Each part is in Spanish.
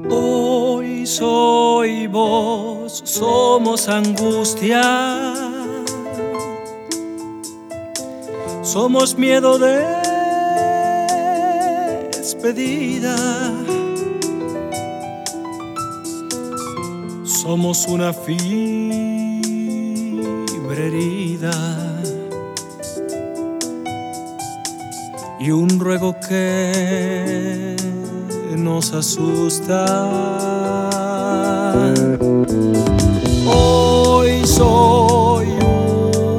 Hoy soy vos, somos angustia. Somos miedo de despedida. Somos una fibra herida. Y un ruego que nos asusta. Hoy soy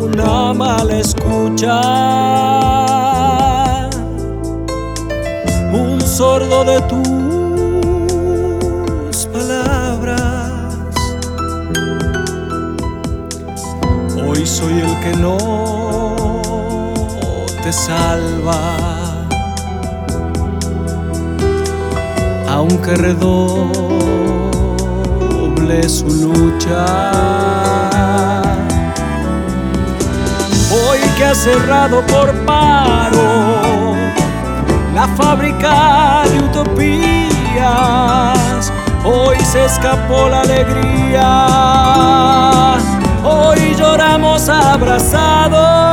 una mala escucha, un sordo de tus palabras. Hoy soy el que no te salva. Aunque redoble su lucha. Hoy que ha cerrado por paro la fábrica de utopías, hoy se escapó la alegría, hoy lloramos abrazados.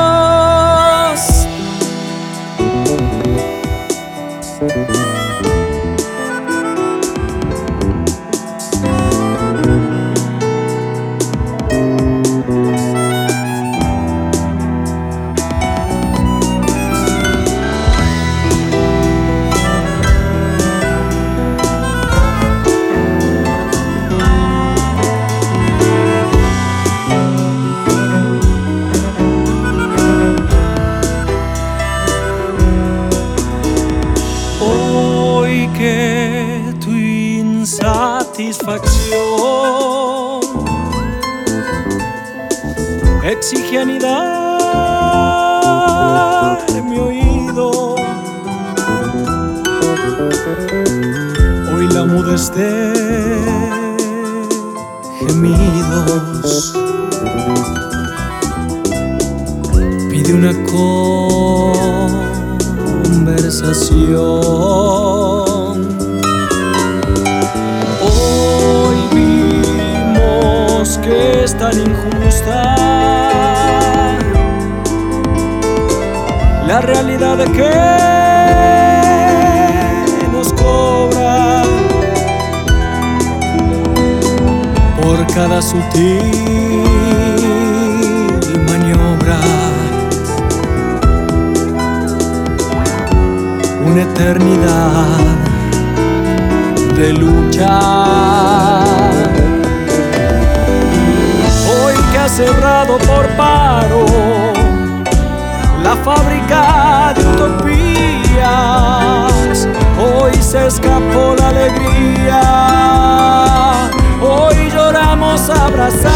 Insatisfacción exige anidar mi oído. Hoy la mudez de gemidos pide una conversación. Injusta la realidad que nos cobra por cada sutil maniobra. una eternidad de lucha. Cerrado por paro. La fábrica de utopías, hoy se escapó la alegría, hoy lloramos abrazados.